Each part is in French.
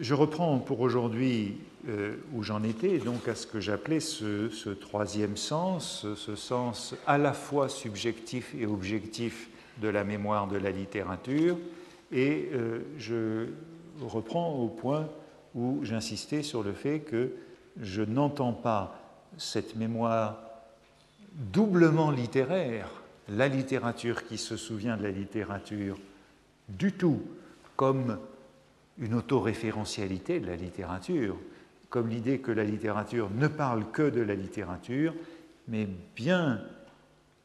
Je reprends pour aujourd'hui euh, où j'en étais, donc à ce que j'appelais ce, troisième sens, ce sens à la fois subjectif et objectif de la mémoire de la littérature, et euh, je reprends au point où j'insistais sur le fait que je n'entends pas cette mémoire doublement littéraire, la littérature qui se souvient de la littérature, du tout comme une autoréférentialité de la littérature, comme l'idée que la littérature ne parle que de la littérature, mais bien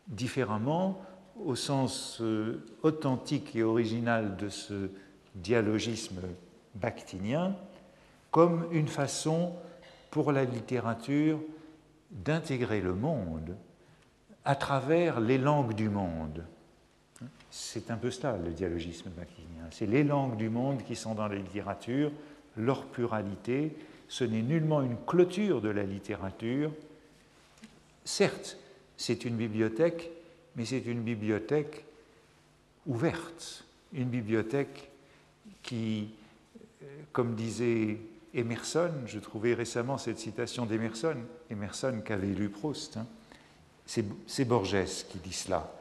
différemment au sens euh, authentique et original de ce dialogisme bactinien, comme une façon pour la littérature d'intégrer le monde à travers les langues du monde. C'est un peu cela le dialogisme bactinien. C'est les langues du monde qui sont dans la littérature, leur pluralité. Ce n'est nullement une clôture de la littérature. Certes, c'est une bibliothèque, mais c'est une bibliothèque ouverte, une bibliothèque qui, euh, comme disait Emerson, je trouvais récemment cette citation d'Emerson, Emerson qu'avait lu Proust, hein. c'est Borges qui dit cela.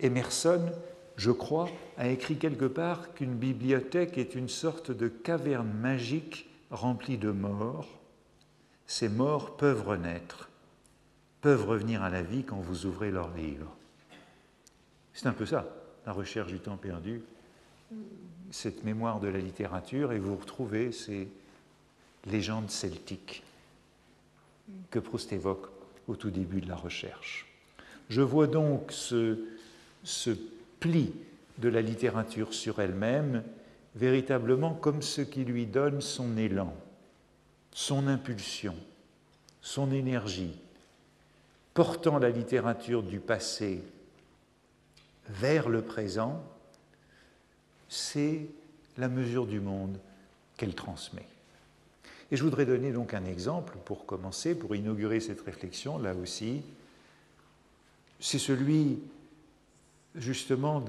Emerson je crois, a écrit quelque part qu'une bibliothèque est une sorte de caverne magique remplie de morts. Ces morts peuvent renaître, peuvent revenir à la vie quand vous ouvrez leurs livres. C'est un peu ça, la recherche du temps perdu, cette mémoire de la littérature, et vous retrouvez ces légendes celtiques que Proust évoque au tout début de la recherche. Je vois donc ce, ce de la littérature sur elle-même, véritablement comme ce qui lui donne son élan, son impulsion, son énergie, portant la littérature du passé vers le présent, c'est la mesure du monde qu'elle transmet. Et je voudrais donner donc un exemple pour commencer, pour inaugurer cette réflexion, là aussi. C'est celui justement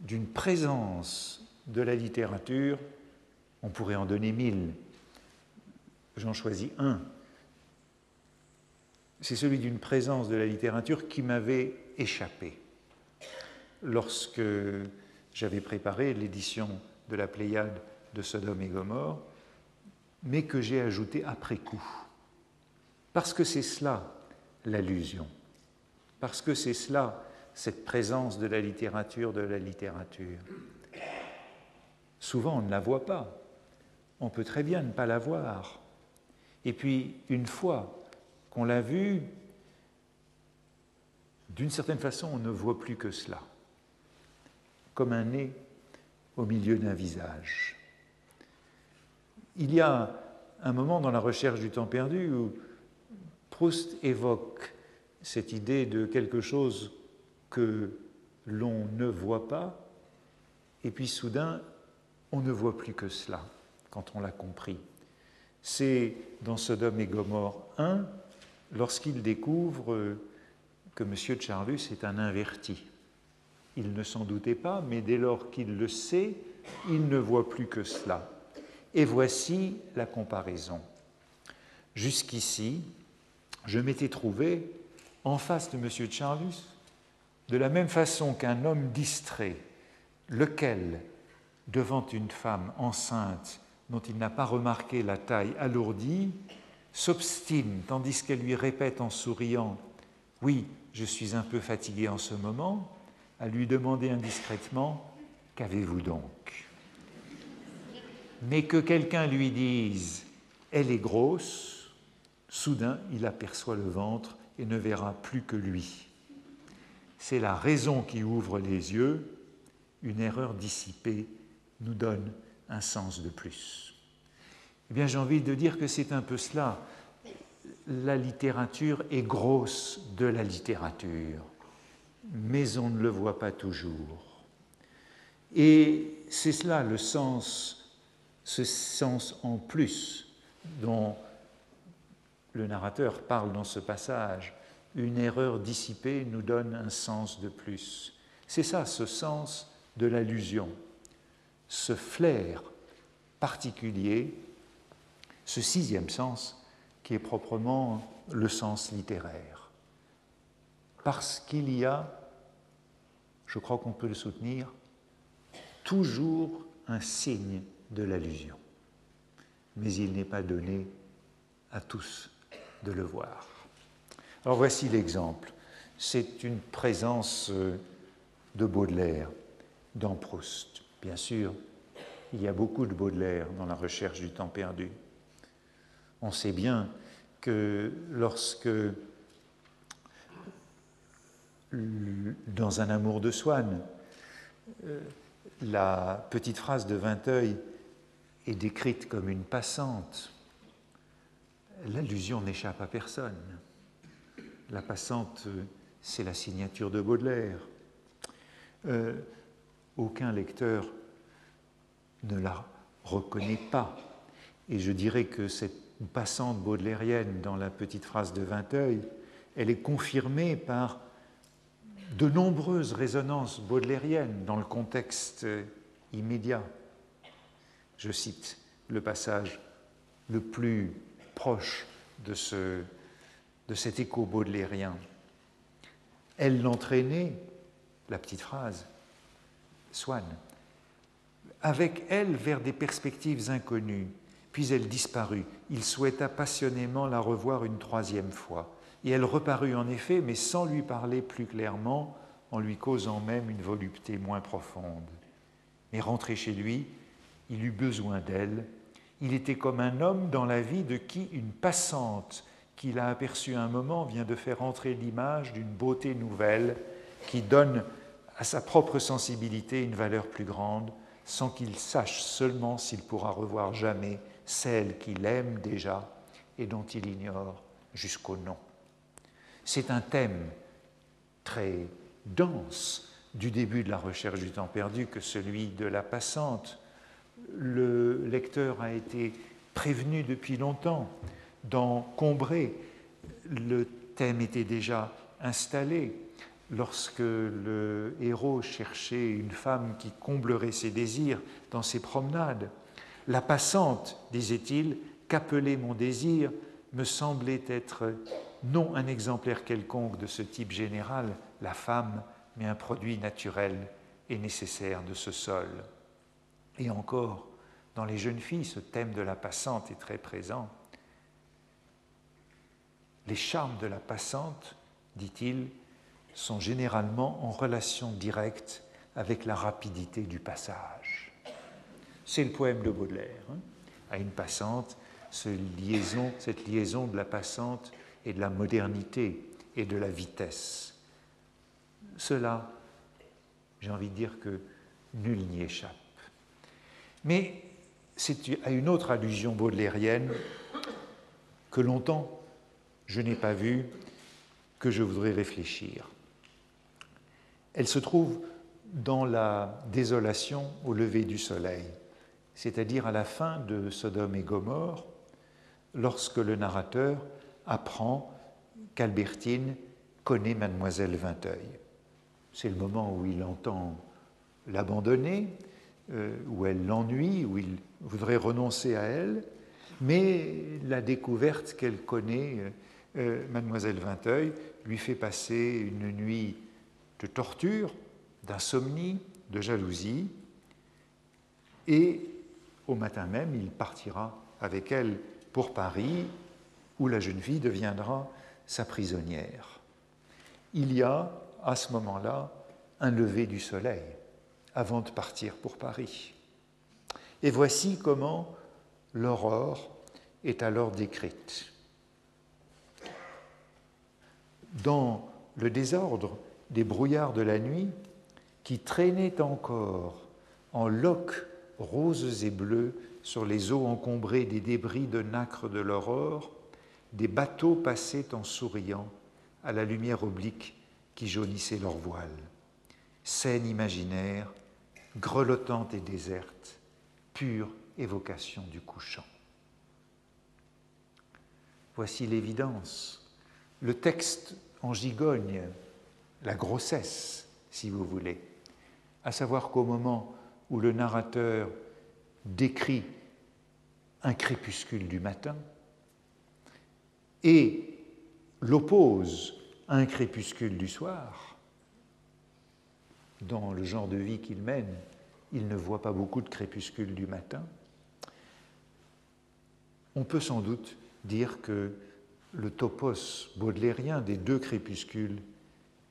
d'une présence de la littérature, on pourrait en donner mille, j'en choisis un, c'est celui d'une présence de la littérature qui m'avait échappé. Lorsque j'avais préparé l'édition de la Pléiade de Sodome et Gomorre, mais que j'ai ajouté après coup. Parce que c'est cela l'allusion, parce que c'est cela cette présence de la littérature, de la littérature. Souvent, on ne la voit pas. On peut très bien ne pas la voir. Et puis, une fois qu'on l'a vue, d'une certaine façon, on ne voit plus que cela, comme un nez au milieu d'un visage. Il y a un moment dans la recherche du temps perdu où Proust évoque cette idée de quelque chose que l'on ne voit pas, et puis soudain, on ne voit plus que cela quand on l'a compris. C'est dans Sodome et Gomorre 1, lorsqu'il découvre que M. Charlus est un inverti. Il ne s'en doutait pas, mais dès lors qu'il le sait, il ne voit plus que cela. Et voici la comparaison. Jusqu'ici, je m'étais trouvé en face de M. Charlus de la même façon qu'un homme distrait, lequel, devant une femme enceinte dont il n'a pas remarqué la taille alourdie, s'obstine tandis qu'elle lui répète en souriant Oui, je suis un peu fatigué en ce moment, à lui demander indiscrètement Qu'avez-vous donc? Mais que quelqu'un lui dise Elle est grosse, soudain il aperçoit le ventre et ne verra plus que lui c'est la raison qui ouvre les yeux, une erreur dissipée nous donne un sens de plus. Eh bien, j'ai envie de dire que c'est un peu cela. La littérature est grosse de la littérature, mais on ne le voit pas toujours. Et c'est cela le sens, ce sens en plus dont le narrateur parle dans ce passage une erreur dissipée nous donne un sens de plus. C'est ça, ce sens de l'allusion, ce flair particulier, ce sixième sens qui est proprement le sens littéraire. Parce qu'il y a, je crois qu'on peut le soutenir, toujours un signe de l'allusion. Mais il n'est pas donné à tous de le voir. Alors voici l'exemple. C'est une présence euh, de Baudelaire dans Proust. Bien sûr, il y a beaucoup de Baudelaire dans la recherche du temps perdu. On sait bien que lorsque, dans un amour de Swann, euh, la petite phrase de Vinteuil est décrite comme une passante, l'allusion n'échappe à personne. La passante, c'est la signature de Baudelaire. Euh, aucun lecteur ne la reconnaît pas. Et je dirais que cette passante baudelairienne dans la petite phrase de Vinteuil, elle est confirmée par de nombreuses résonances baudelairiennes dans le contexte immédiat. Je cite le passage le plus proche de, ce, de cet écho baudelairien. Elle l'entraînait, la petite phrase, Swann, avec elle vers des perspectives inconnues. Puis elle disparut. Il souhaita passionnément la revoir une troisième fois. Et elle reparut en effet, mais sans lui parler plus clairement, en lui causant même une volupté moins profonde. Mais rentré chez lui, il eut besoin d'elle. Il était comme un homme dans la vie de qui une passante qu'il a aperçue un moment vient de faire entrer l'image d'une beauté nouvelle qui donne à sa propre sensibilité une valeur plus grande, sans qu'il sache seulement s'il pourra revoir jamais celle qu'il aime déjà et dont il ignore jusqu'au nom. C'est un thème très dense du début de la recherche du temps perdu que celui de la passante. Le lecteur a été prévenu depuis longtemps d'en combrer. Le thème était déjà installé lorsque le héros cherchait une femme qui comblerait ses désirs dans ses promenades. La passante, disait-il, qu'appelait mon désir, me semblait être non un exemplaire quelconque de ce type général, la femme, mais un produit naturel et nécessaire de ce sol. Et encore, dans les jeunes filles, ce thème de la passante est très présent. Les charmes de la passante, dit-il, sont généralement en relation directe avec la rapidité du passage. C'est le poème de Baudelaire. Hein. à une passante, liaison, cette liaison de la passante et de la modernité et de la vitesse. Cela, j'ai envie de dire que nul n'y échappe. Mais c'est à une autre allusion baudelairienne que longtemps je n'ai pas vue, que je voudrais réfléchir. Elle se trouve dans la désolation au lever du soleil, c'est-à-dire à la fin de Sodome et Gomorre, lorsque le narrateur apprend qu'Albertine connaît mademoiselle Vinteuil. C'est le moment où il entend l'abandonner, euh, où elle l'ennuie, où il voudrait renoncer à elle, mais la découverte qu'elle connaît, euh, mademoiselle Vinteuil, lui fait passer une nuit de torture, d'insomnie, de jalousie, et au matin même, il partira avec elle pour Paris, où la jeune fille deviendra sa prisonnière. Il y a à ce moment-là un lever du soleil avant de partir pour Paris. Et voici comment l'aurore est alors décrite. Dans le désordre des brouillards de la nuit qui traînaient encore en loques roses et bleues sur les eaux encombrées des débris de nacre de l'aurore, des bateaux passaient en souriant à la lumière oblique qui jaunissait leurs voiles. Scène imaginaire, grelottante et déserte, pure évocation du couchant. Voici l'évidence. Le texte en gigogne la grossesse, si vous voulez, à savoir qu'au moment où le narrateur décrit un crépuscule du matin et l'oppose à un crépuscule du soir, dans le genre de vie qu'il mène, il ne voit pas beaucoup de crépuscule du matin, on peut sans doute dire que le topos baudelairien des deux crépuscules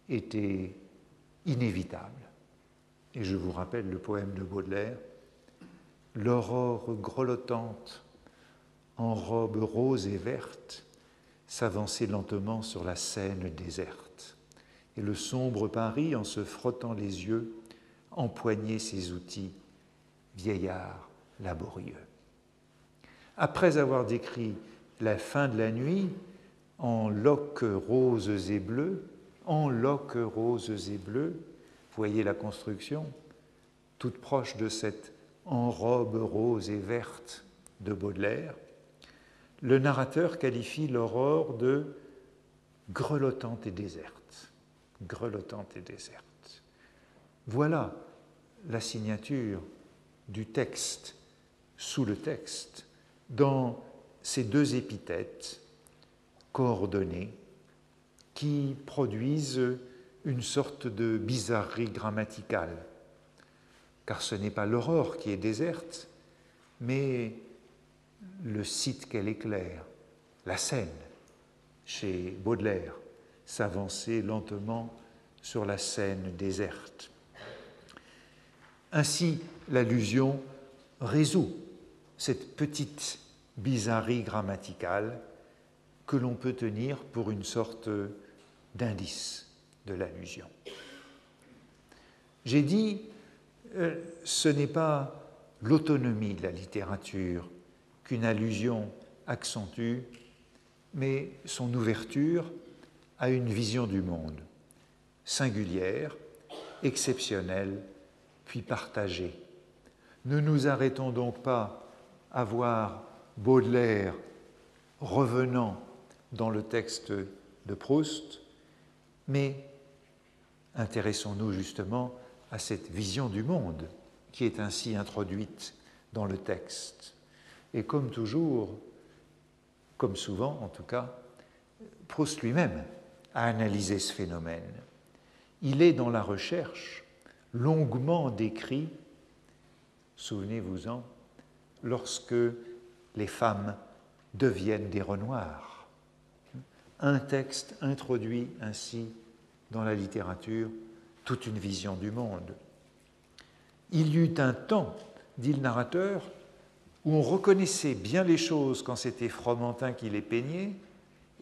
était inévitable. Et je vous rappelle le poème de Baudelaire, L'aurore grelottante en robe rose et verte s'avançait lentement sur la Seine déserte, et le sombre Paris, en se frottant les yeux, empoignait ses outils, vieillard laborieux. Après avoir décrit la fin de la nuit en loques roses et bleues, en loques roses et bleues, voyez la construction, toute proche de cette en robe rose et verte de Baudelaire, le narrateur qualifie l'aurore de grelottante et déserte. Grelottante et déserte. Voilà la signature du texte sous le texte dans ces deux épithètes coordonnées qui produisent une sorte de bizarrerie grammaticale, car ce n'est pas l'aurore qui est déserte, mais le site qu'elle éclaire, la Seine, chez Baudelaire, s'avancer lentement sur la Seine déserte. Ainsi, l'allusion résout cette petite bizarrerie grammaticale que l'on peut tenir pour une sorte d'indice de l'allusion. J'ai dit, euh, ce n'est pas l'autonomie de la littérature qu'une allusion accentue, mais son ouverture à une vision du monde, singulière, exceptionnelle, puis partagée. Ne nous arrêtons donc pas à voir Baudelaire revenant dans le texte de Proust, mais intéressons-nous justement à cette vision du monde qui est ainsi introduite dans le texte. Et comme toujours, comme souvent en tout cas, Proust lui-même a analysé ce phénomène. Il est dans la recherche longuement décrit, souvenez-vous-en, lorsque les femmes deviennent des renoirs. Un texte introduit ainsi dans la littérature toute une vision du monde. Il y eut un temps, dit le narrateur, où on reconnaissait bien les choses quand c'était Fromentin qui les peignait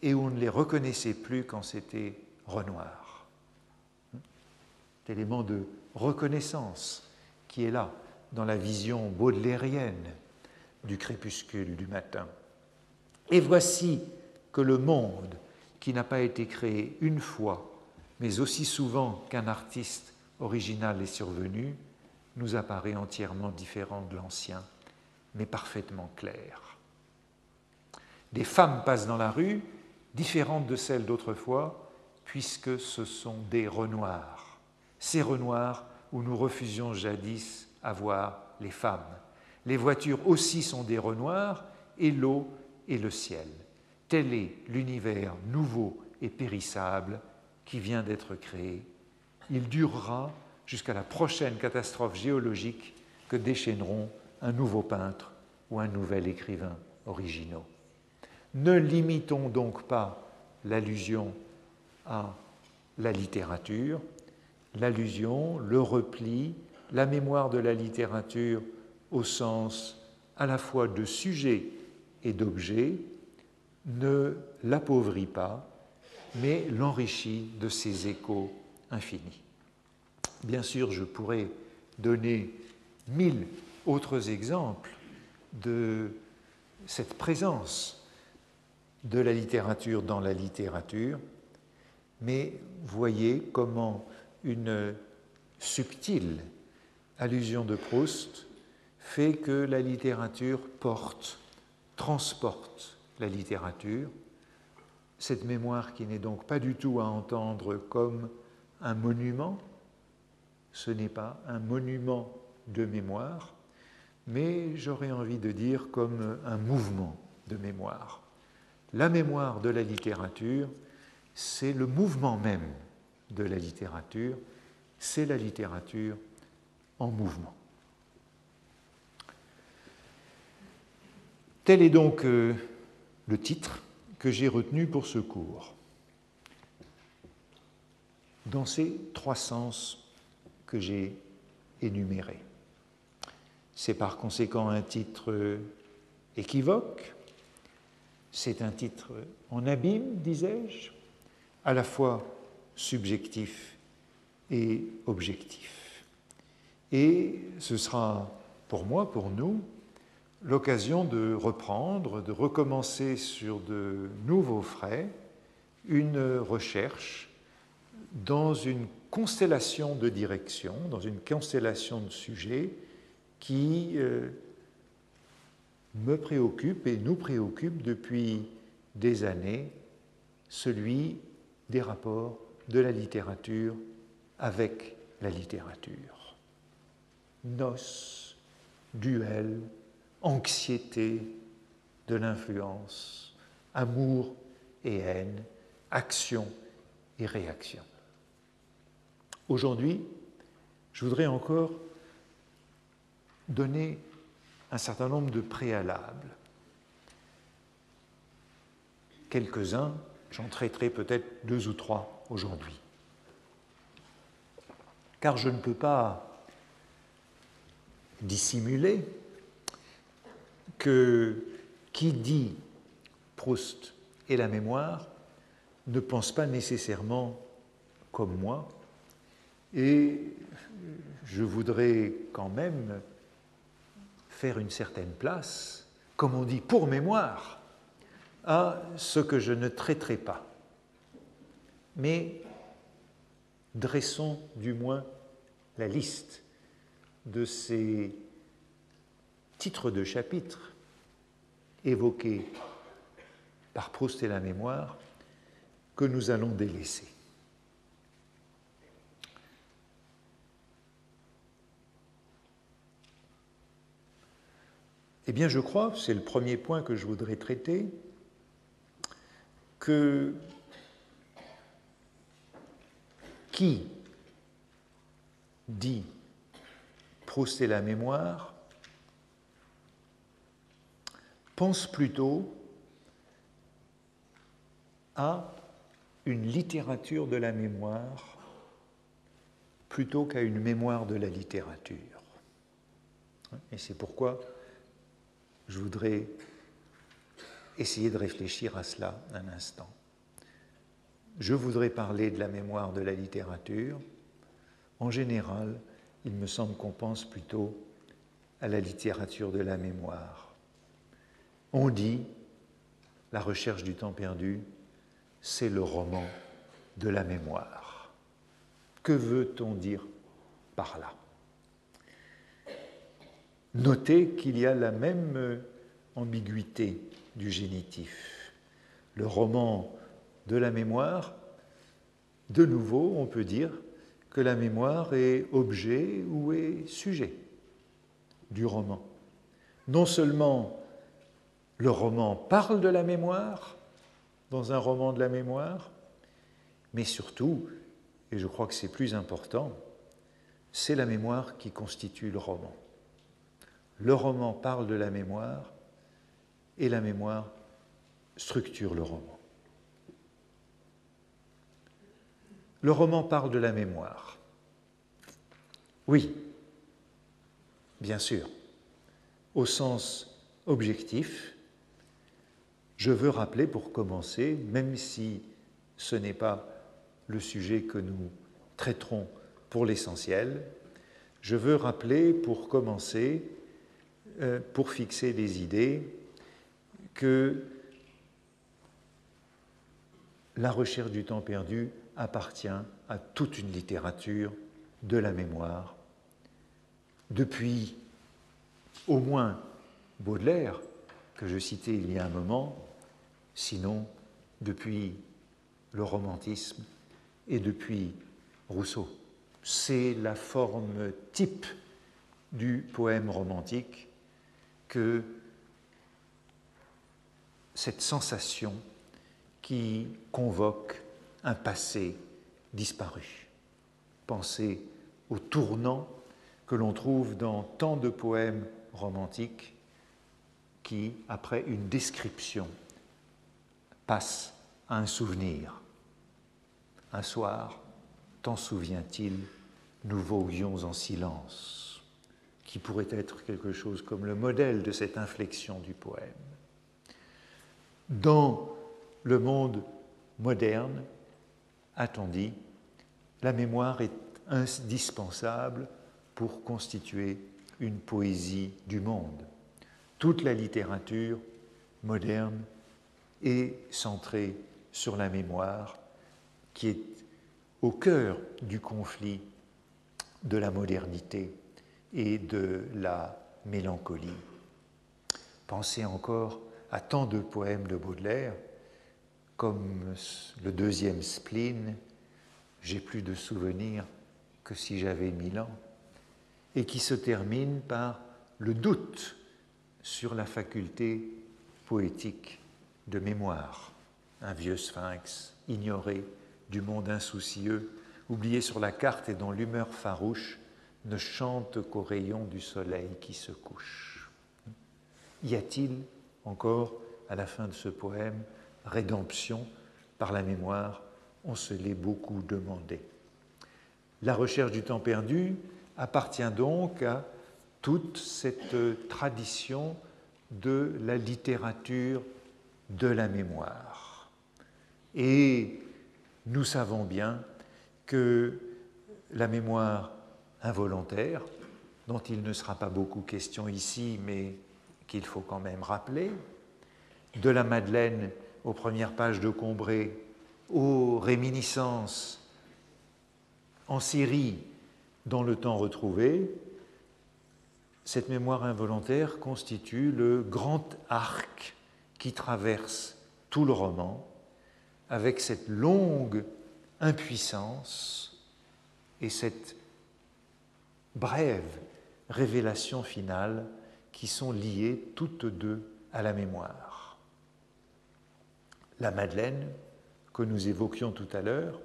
et où on ne les reconnaissait plus quand c'était Renoir. Élément de reconnaissance qui est là dans la vision baudelairienne du crépuscule du matin. Et voici que le monde, qui n'a pas été créé une fois, mais aussi souvent qu'un artiste original est survenu, nous apparaît entièrement différent de l'ancien, mais parfaitement clair. Des femmes passent dans la rue, différentes de celles d'autrefois, puisque ce sont des renoirs. Ces renoirs où nous refusions jadis à voir les femmes. Les voitures aussi sont des renoirs, et l'eau et le ciel. Tel est l'univers nouveau et périssable qui vient d'être créé. Il durera jusqu'à la prochaine catastrophe géologique que déchaîneront un nouveau peintre ou un nouvel écrivain originaux. Ne limitons donc pas l'allusion à la littérature, l'allusion, le repli, la mémoire de la littérature au sens à la fois de sujet et d'objet ne l'appauvrit pas, mais l'enrichit de ses échos infinis. Bien sûr, je pourrais donner mille autres exemples de cette présence de la littérature dans la littérature, mais voyez comment une subtile allusion de Proust fait que la littérature porte, transporte la littérature, cette mémoire qui n'est donc pas du tout à entendre comme un monument, ce n'est pas un monument de mémoire, mais j'aurais envie de dire comme un mouvement de mémoire. La mémoire de la littérature, c'est le mouvement même de la littérature, c'est la littérature en mouvement. Tel est donc euh, le titre que j'ai retenu pour ce cours. Dans ces trois sens que j'ai énumérés. C'est par conséquent un titre équivoque, c'est un titre en abîme, disais-je, à la fois subjectif et objectif. Et ce sera pour moi, pour nous, l'occasion de reprendre, de recommencer sur de nouveaux frais une recherche dans une constellation de directions, dans une constellation de sujets qui euh, me préoccupe et nous préoccupe depuis des années, celui des rapports de la littérature avec la littérature. Noces, duel, anxiété de l'influence, amour et haine, action et réaction. Aujourd'hui, je voudrais encore donner un certain nombre de préalables. Quelques-uns, j'en traiterai peut-être deux ou trois aujourd'hui. Car je ne peux pas dissimuler que qui dit Proust et la mémoire ne pense pas nécessairement comme moi, et je voudrais quand même faire une certaine place, comme on dit pour mémoire, à ce que je ne traiterai pas. Mais dressons du moins la liste de ces titres de chapitres évoqués par Proust et la mémoire que nous allons délaisser. Eh bien, je crois, c'est le premier point que je voudrais traiter, que qui dit Proust et la mémoire pense plutôt à une littérature de la mémoire plutôt qu'à une mémoire de la littérature. Et c'est pourquoi je voudrais essayer de réfléchir à cela un instant. Je voudrais parler de la mémoire de la littérature. En général, il me semble qu'on pense plutôt à la littérature de la mémoire. On dit, la recherche du temps perdu, c'est le roman de la mémoire. Que veut-on dire par là? Notez qu'il y a la même ambiguïté du génitif. Le roman de la mémoire, de nouveau, on peut dire que la mémoire est objet ou est sujet du roman. Non seulement le roman parle de la mémoire dans un roman de la mémoire, mais surtout, et je crois que c'est plus important, c'est la mémoire qui constitue le roman. Le roman parle de la mémoire et la mémoire structure le roman. Le roman parle de la mémoire. Oui, bien sûr, au sens objectif, je veux rappeler pour commencer, même si ce n'est pas le sujet que nous traiterons pour l'essentiel, je veux rappeler pour commencer euh, pour fixer des idées que la recherche du temps perdu appartient à toute une littérature de la mémoire, depuis au moins Baudelaire, que je citais il y a un moment, sinon depuis le romantisme et depuis Rousseau. C'est la forme type du poème romantique que cette sensation qui convoque un passé disparu. Pensez au tournant que l'on trouve dans tant de poèmes romantiques qui, après une description, passent à un souvenir. Un soir, t'en souviens-t-il, nous voguions en silence, qui pourrait être quelque chose comme le modèle de cette inflexion du poème. Dans le monde moderne, a-t-on dit, la mémoire est indispensable pour constituer une poésie du monde. Toute la littérature moderne est centrée sur la mémoire qui est au cœur du conflit de la modernité et de la mélancolie. Pensez encore à tant de poèmes de Baudelaire, comme le deuxième spleen, J'ai plus de souvenirs que si j'avais mille ans, et qui se termine par le doute sur la faculté poétique de mémoire. Un vieux sphinx ignoré du monde insoucieux, oublié sur la carte et dont l'humeur farouche ne chante qu'aux rayons du soleil qui se couche. Y a-t-il encore, à la fin de ce poème, rédemption par la mémoire? On se l'est beaucoup demandé. La recherche du temps perdu appartient donc à toute cette tradition de la littérature de la mémoire. Et nous savons bien que la mémoire involontaire, dont il ne sera pas beaucoup question ici, mais qu'il faut quand même rappeler, de la Madeleine aux premières pages de Combray, aux réminiscences en Syrie dans le temps retrouvé, cette mémoire involontaire constitue le grand arc qui traverse tout le roman avec cette longue impuissance et cette brève révélation finale qui sont liées toutes deux à la mémoire. La Madeleine, que nous évoquions tout à l'heure,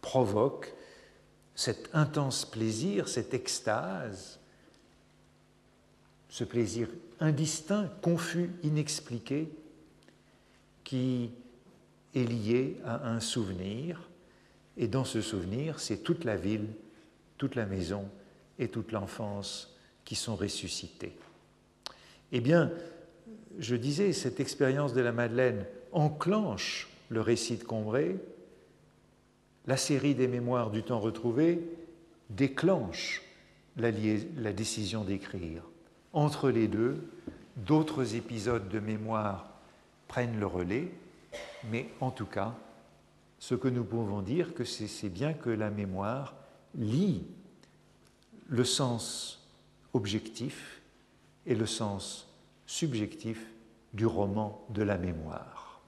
provoque cet intense plaisir, cette extase, ce plaisir indistinct, confus, inexpliqué, qui est lié à un souvenir, et dans ce souvenir, c'est toute la ville, toute la maison et toute l'enfance qui sont ressuscités. Eh bien, je disais, cette expérience de la Madeleine enclenche le récit de Combray, la série des mémoires du temps retrouvé déclenche la, la décision d'écrire. Entre les deux, d'autres épisodes de mémoire prennent le relais, mais en tout cas, ce que nous pouvons dire, c'est bien que la mémoire lie le sens objectif et le sens subjectif du roman de la mémoire.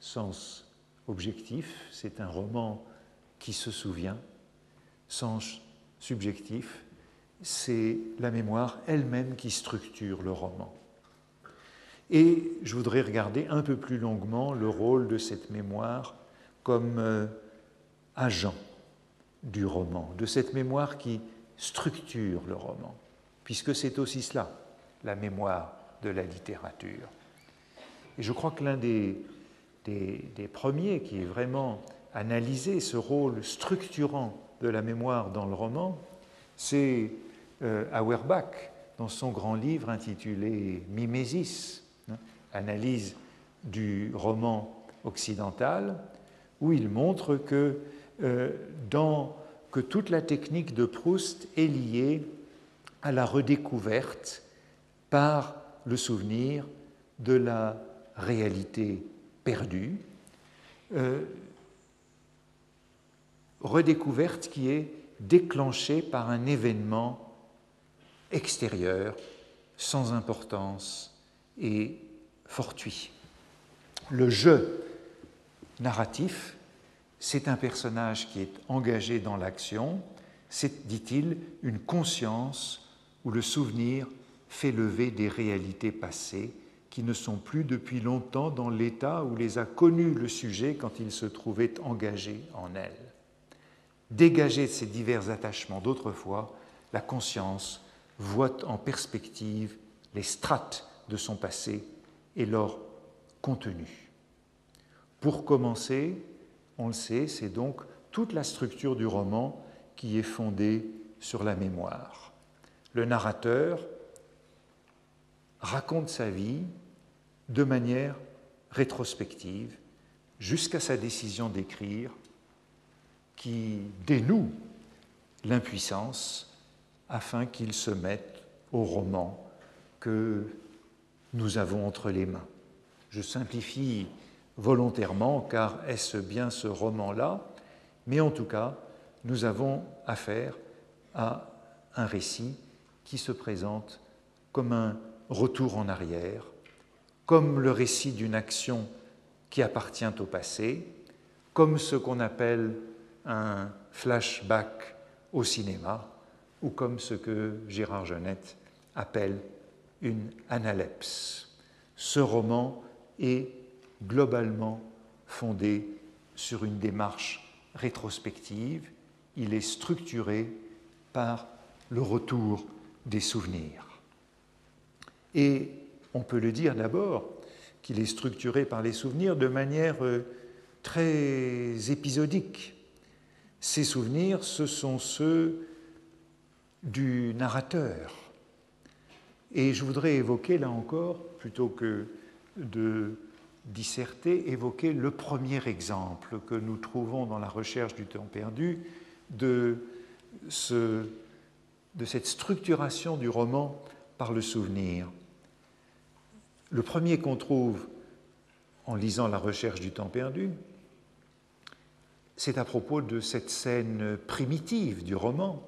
Sens objectif, c'est un roman qui se souvient. Sens subjectif, c'est la mémoire elle-même qui structure le roman. Et je voudrais regarder un peu plus longuement le rôle de cette mémoire comme euh, agent du roman, de cette mémoire qui structure le roman, puisque c'est aussi cela, la mémoire de la littérature. Et je crois que l'un des, des, premiers qui ait vraiment analysé ce rôle structurant de la mémoire dans le roman, c'est Auerbach, dans son grand livre intitulé Mimésis, hein, analyse du roman occidental, où il montre que euh, que toute la technique de Proust est liée à la redécouverte par le souvenir de la réalité perdue, euh, redécouverte qui est déclenchée par un événement extérieur, sans importance et fortuit. Le jeu narratif c'est un personnage qui est engagé dans l'action, c'est, dit-il, une conscience où le souvenir fait lever des réalités passées qui ne sont plus depuis longtemps dans l'état où les a connues le sujet quand il se trouvait engagé en elle. Dégagé de ces divers attachements d'autrefois, la conscience voit en perspective les strates de son passé et leur contenu. Pour commencer, on le sait, c'est donc toute la structure du roman qui est fondée sur la mémoire. Le narrateur raconte sa vie de manière rétrospective jusqu'à sa décision d'écrire qui dénoue l'impuissance afin qu'il se mette au roman que nous avons entre les mains. Je simplifie volontairement car est-ce bien ce roman-là? Mais en tout cas, nous avons affaire à un récit qui se présente comme un retour en arrière, comme le récit d'une action qui appartient au passé, comme ce qu'on appelle un flashback au cinéma, ou comme ce que Gérard Genette appelle une analepse. Ce roman est globalement fondé sur une démarche rétrospective. Il est structuré par le retour des souvenirs. Et on peut le dire d'abord qu'il est structuré par les souvenirs de manière euh, très épisodique. Ces souvenirs, ce sont ceux du narrateur. Et je voudrais évoquer là encore, plutôt que de disserter, évoquer le premier exemple que nous trouvons dans la recherche du temps perdu de, de cette structuration du roman par le souvenir. Le premier qu'on trouve en lisant la recherche du temps perdu, c'est à propos de cette scène primitive du roman,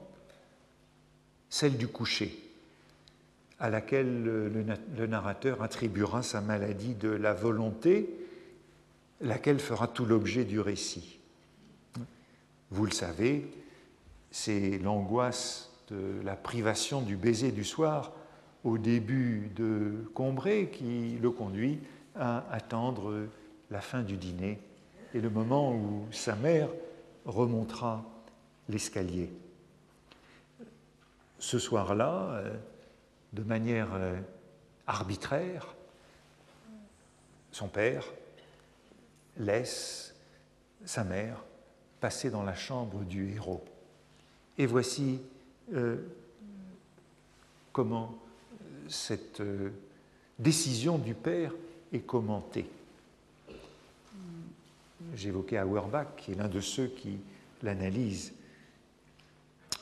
celle du coucher, à laquelle le, narrateur attribuera sa maladie de la volonté, laquelle fera tout l'objet du récit. Vous le savez, c'est l'angoisse de la privation du baiser du soir au début de Combray qui le conduit à attendre la fin du dîner et le moment où sa mère remontera l'escalier ce soir-là, euh, de manière euh, arbitraire, son père laisse sa mère passer dans la chambre du héros. Et voici euh, comment cette décision du père est commentée. J'évoquais Auerbach, qui est l'un de ceux qui l'analysent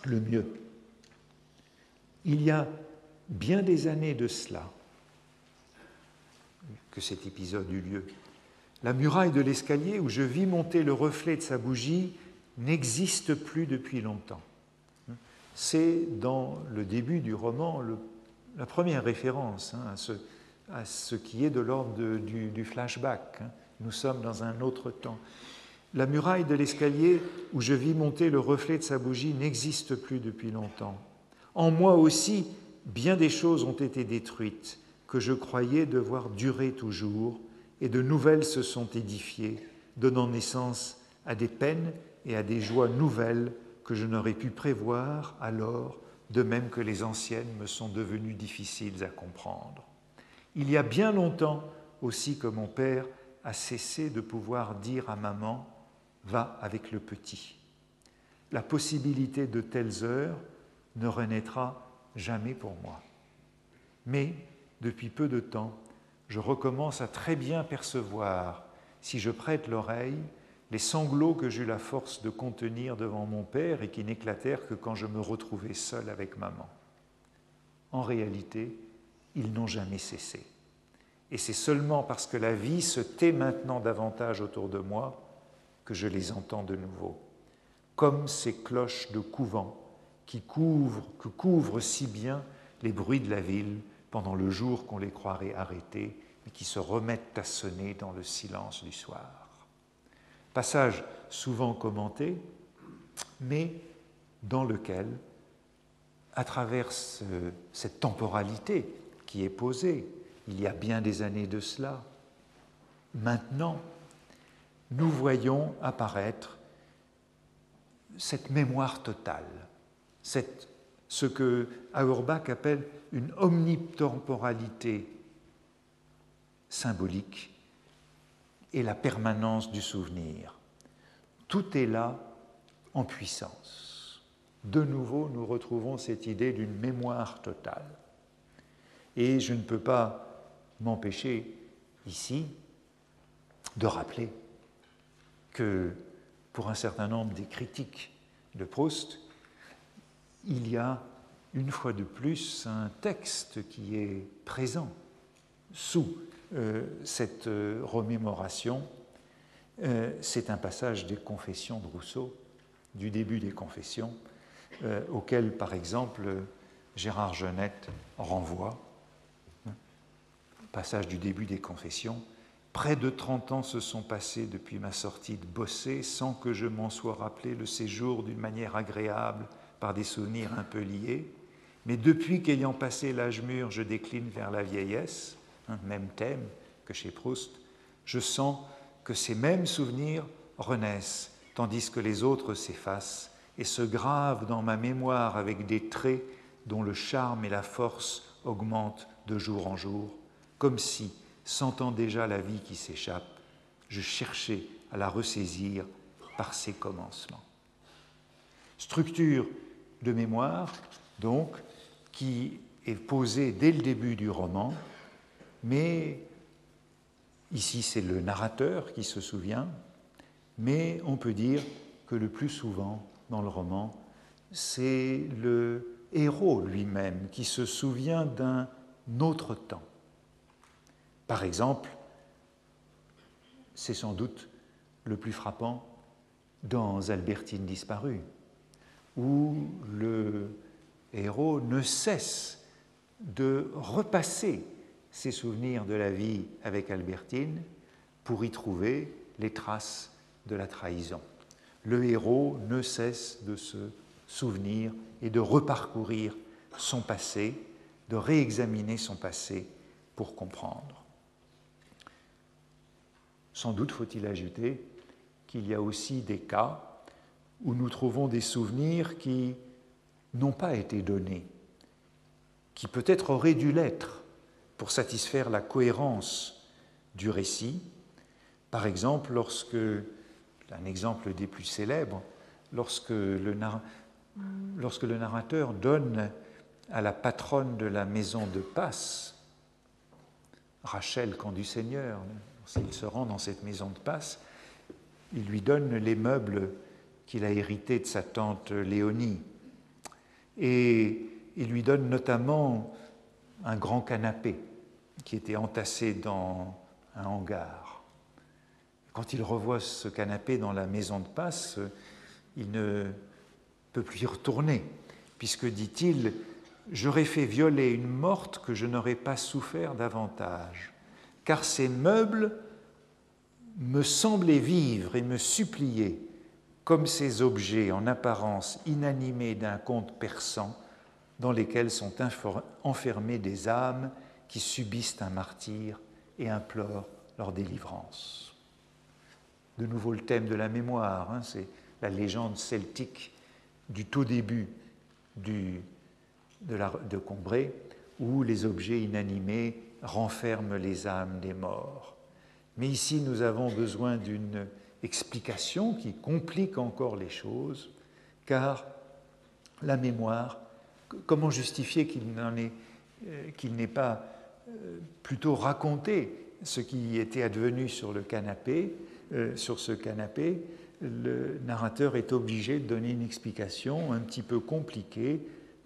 le mieux il y a bien des années de cela que cet épisode eut lieu. La muraille de l'escalier où je vis monter le reflet de sa bougie n'existe plus depuis longtemps. C'est dans le début du roman la première référence hein, à, ce, qui est de l'ordre du, flashback. Hein. Nous sommes dans un autre temps. La muraille de l'escalier où je vis monter le reflet de sa bougie n'existe plus depuis longtemps. En moi aussi, bien des choses ont été détruites que je croyais devoir durer toujours, et de nouvelles se sont édifiées, donnant naissance à des peines et à des joies nouvelles que je n'aurais pu prévoir alors, de même que les anciennes me sont devenues difficiles à comprendre. Il y a bien longtemps aussi que mon père a cessé de pouvoir dire à maman Va avec le petit. La possibilité de telles heures ne renaîtra jamais pour moi. Mais depuis peu de temps, je recommence à très bien percevoir, si je prête l'oreille, les sanglots que j'eus la force de contenir devant mon père et qui n'éclatèrent que quand je me retrouvais seul avec maman. En réalité, ils n'ont jamais cessé. Et c'est seulement parce que la vie se tait maintenant davantage autour de moi que je les entends de nouveau, comme ces cloches de couvent qui couvrent, que couvrent si bien les bruits de la ville pendant le jour qu'on les croirait arrêtés, mais qui se remettent à sonner dans le silence du soir. Passage souvent commenté, mais dans lequel, à travers cette temporalité qui est posée, il y a bien des années de cela, maintenant, nous voyons apparaître cette mémoire totale, cette, ce que Auerbach appelle une omnitemporalité symbolique et la permanence du souvenir. Tout est là en puissance. De nouveau, nous retrouvons cette idée d'une mémoire totale. Et je ne peux pas m'empêcher ici de rappeler que pour un certain nombre des critiques de Proust, il y a une fois de plus un texte qui est présent sous euh, cette euh, remémoration. Euh, c'est un passage des Confessions de Rousseau, du début des Confessions, auquel, par exemple, Gérard Genette renvoie. Passage du début des Confessions. Près de 30 ans se sont passés depuis ma sortie de Bossé sans que je m'en sois rappelé le séjour d'une manière agréable par des souvenirs un peu liés. Mais depuis qu'ayant passé l'âge mûr, je décline vers la vieillesse, un même thème que chez Proust, je sens que ces mêmes souvenirs renaissent, tandis que les autres s'effacent et se gravent dans ma mémoire avec des traits dont le charme et la force augmentent de jour en jour, comme si, sentant déjà la vie qui s'échappe, je cherchais à la ressaisir par ses commencements. Structure de mémoire, donc, qui est posée dès le début du roman, mais ici c'est le narrateur qui se souvient, mais on peut dire que le plus souvent dans le roman, c'est le héros lui-même qui se souvient d'un autre temps. Par exemple, c'est sans doute le plus frappant dans Albertine disparue, où le héros ne cesse de repasser ses souvenirs de la vie avec Albertine pour y trouver les traces de la trahison. Le héros ne cesse de se souvenir et de reparcourir son passé, de réexaminer son passé pour comprendre. Sans doute faut-il ajouter qu'il y a aussi des cas où nous trouvons des souvenirs qui n'ont pas été donnés, qui peut-être auraient dû l'être pour satisfaire la cohérence du récit. Par exemple, lorsque, un exemple des plus célèbres, lorsque le, lorsque le narrateur donne à la patronne de la maison de passe, Rachel, quand du Seigneur, s'il se rend dans cette maison de passe, il lui donne les meubles qu'il a hérités de sa tante Léonie. Et il lui donne notamment un grand canapé qui était entassé dans un hangar. Quand il revoit ce canapé dans la maison de passe, il ne peut plus y retourner, puisque, dit-il, j'aurais fait violer une morte que je n'aurais pas souffert davantage car ces meubles me semblaient vivre et me supplier comme ces objets en apparence inanimés d'un conte persan dans lesquels sont enfermées des âmes qui subissent un martyr et implorent leur délivrance. De nouveau le thème de la mémoire, hein, c'est la légende celtique du tout début de, de Combray, où les objets inanimés renferme les âmes des morts. Mais ici, nous avons besoin d'une explication qui complique encore les choses, car la mémoire, comment justifier qu'il euh, n'ait pas euh, plutôt raconté ce qui était advenu sur le canapé, euh, sur ce canapé, le narrateur est obligé de donner une explication un petit peu compliquée.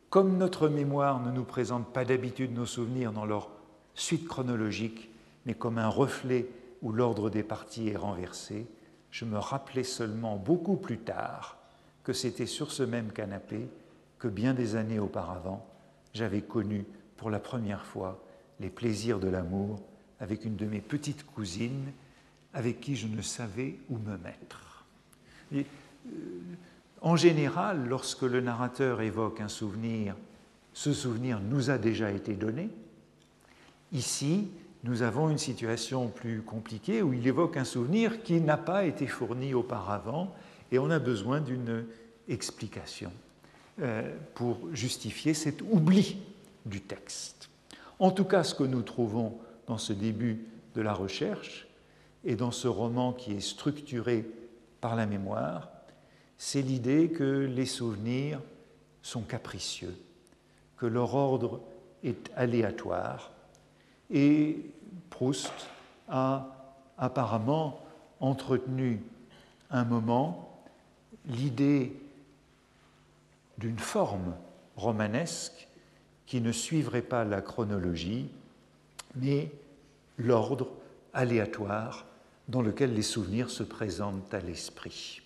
Comme notre mémoire ne nous présente pas d'habitude nos souvenirs dans leur suite chronologique, mais comme un reflet où l'ordre des parties est renversé, je me rappelais seulement beaucoup plus tard que c'était sur ce même canapé que bien des années auparavant, j'avais connu pour la première fois les plaisirs de l'amour avec une de mes petites cousines avec qui je ne savais où me mettre. Euh, en général, lorsque le narrateur évoque un souvenir ce souvenir nous a déjà été donné. Ici, nous avons une situation plus compliquée où il évoque un souvenir qui n'a pas été fourni auparavant et on a besoin d'une explication euh, pour justifier cet oubli du texte. En tout cas, ce que nous trouvons dans ce début de la recherche et dans ce roman qui est structuré par la mémoire, c'est l'idée que les souvenirs sont capricieux, que leur ordre est aléatoire. Et Proust a apparemment entretenu un moment l'idée d'une forme romanesque qui ne suivrait pas la chronologie, mais l'ordre aléatoire dans lequel les souvenirs se présentent à l'esprit.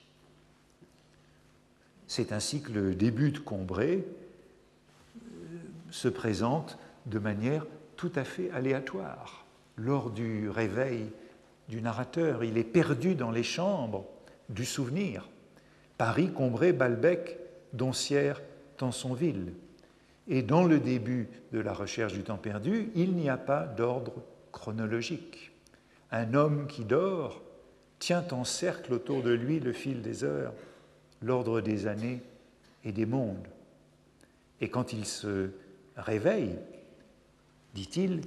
C'est ainsi que le début de Combray euh, se présente de manière tout à fait aléatoire. Lors du réveil du narrateur, il est perdu dans les chambres du souvenir. Paris, Combray, Balbec, Doncières, Tansonville. Et dans le début de la recherche du temps perdu, il n'y a pas d'ordre chronologique. Un homme qui dort tient en cercle autour de lui le fil des heures l'ordre des années et des mondes. Et quand il se réveille, dit-il,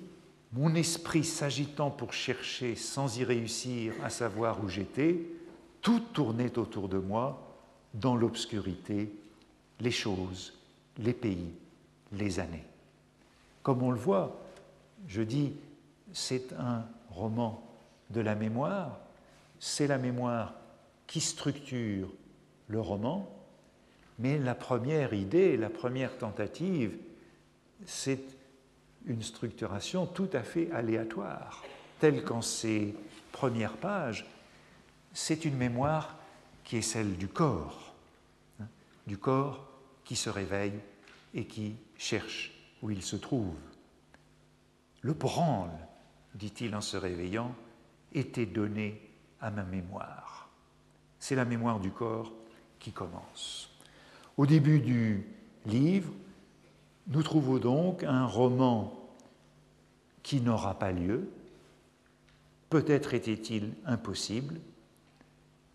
mon esprit s'agitant pour chercher sans y réussir à savoir où j'étais, tout tournait autour de moi dans l'obscurité, les choses, les pays, les années. Comme on le voit, je dis, c'est un roman de la mémoire, c'est la mémoire qui structure le roman, mais la première idée, la première tentative, c'est une structuration tout à fait aléatoire, telle qu'en ces premières pages, c'est une mémoire qui est celle du corps, hein, du corps qui se réveille et qui cherche où il se trouve. Le branle, dit-il en se réveillant, était donné à ma mémoire. C'est la mémoire du corps qui commence. Au début du livre, nous trouvons donc un roman qui n'aura pas lieu, peut-être était-il impossible,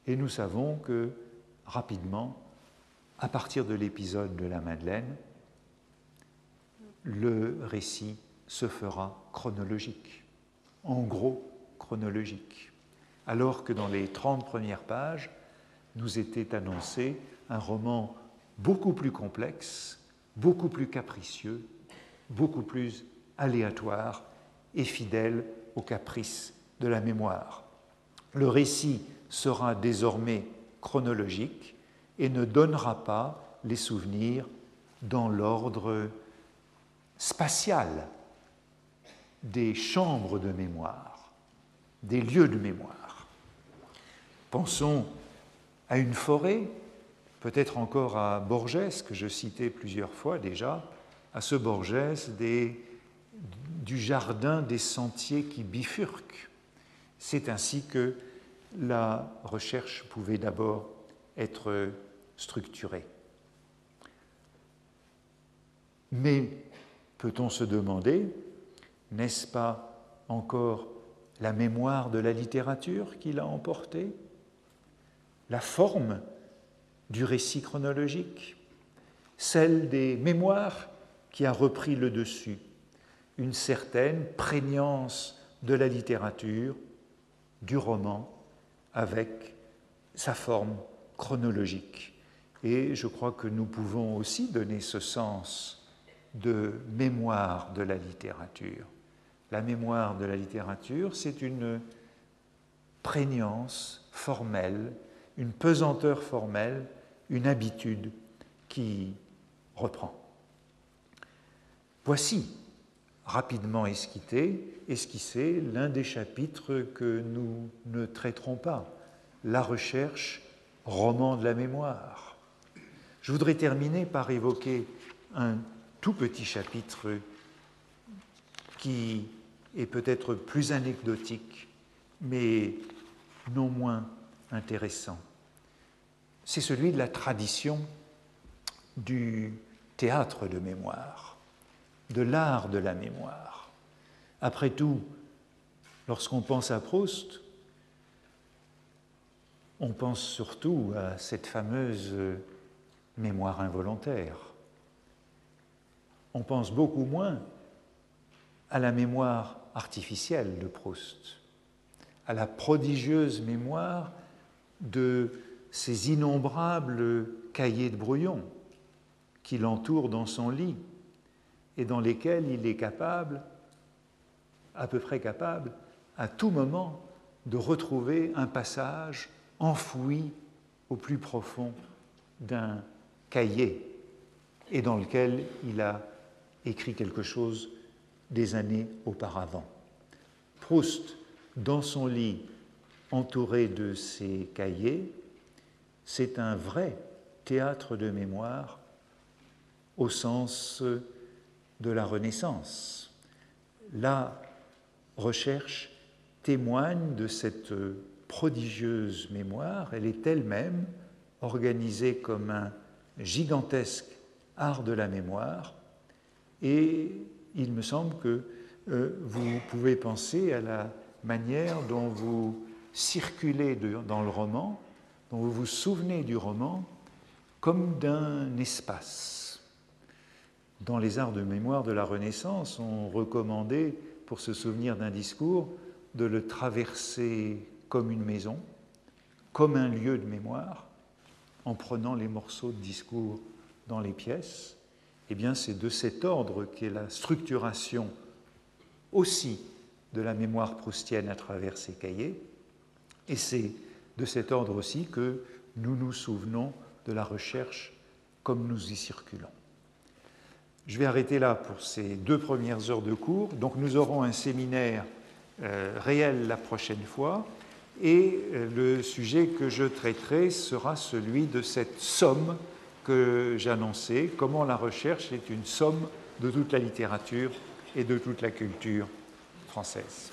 et nous savons que rapidement, à partir de l'épisode de la Madeleine, le récit se fera chronologique, en gros chronologique, alors que dans les 30 premières pages, nous était annoncé un roman beaucoup plus complexe, beaucoup plus capricieux, beaucoup plus aléatoire et fidèle aux caprices de la mémoire. Le récit sera désormais chronologique et ne donnera pas les souvenirs dans l'ordre spatial des chambres de mémoire, des lieux de mémoire. Pensons à une forêt, peut-être encore à Borges, que je citais plusieurs fois déjà, à ce Borges des, du jardin des sentiers qui bifurquent. C'est ainsi que la recherche pouvait d'abord être structurée. Mais peut-on se demander, n'est-ce pas encore la mémoire de la littérature qui l'a emporté la forme du récit chronologique, celle des mémoires qui a repris le dessus, une certaine prégnance de la littérature, du roman, avec sa forme chronologique. Et je crois que nous pouvons aussi donner ce sens de mémoire de la littérature. La mémoire de la littérature, c'est une prégnance formelle une pesanteur formelle, une habitude qui reprend. Voici, rapidement esquissé, esquissé l'un des chapitres que nous ne traiterons pas, la recherche, roman de la mémoire. Je voudrais terminer par évoquer un tout petit chapitre qui est peut-être plus anecdotique, mais non moins intéressant. C'est celui de la tradition du théâtre de mémoire. De l'art de la mémoire. Après tout, lorsqu'on pense à Proust, on pense surtout à cette fameuse mémoire involontaire. On pense beaucoup moins à la mémoire artificielle de Proust, à la prodigieuse mémoire de ces innombrables cahiers de brouillon qui l'entourent dans son lit et dans lesquels il est capable, à peu près capable, à tout moment de retrouver un passage enfoui au plus profond d'un cahier et dans lequel il a écrit quelque chose des années auparavant. Proust, dans son lit, entouré de ses cahiers, c'est un vrai théâtre de mémoire au sens de la Renaissance. La recherche témoigne de cette prodigieuse mémoire, elle est elle-même organisée comme un gigantesque art de la mémoire, et il me semble que euh, vous pouvez penser à la manière dont vous circulez dans le roman, dont vous vous souvenez du roman, comme d'un espace. Dans les arts de mémoire de la Renaissance, on recommandait, pour se souvenir d'un discours, de le traverser comme une maison, comme un lieu de mémoire, en prenant les morceaux de discours dans les pièces, eh bien c'est de cet ordre qu'est la structuration aussi de la mémoire proustienne à travers ces cahiers, et c'est de cet ordre aussi que nous nous souvenons de la recherche comme nous y circulons. Je vais arrêter là pour ces deux premières heures de cours. Donc nous aurons un séminaire euh, réel la prochaine fois. Et euh, le sujet que je traiterai sera celui de cette somme que j'annonçais, comment la recherche est une somme de toute la littérature et de toute la culture française.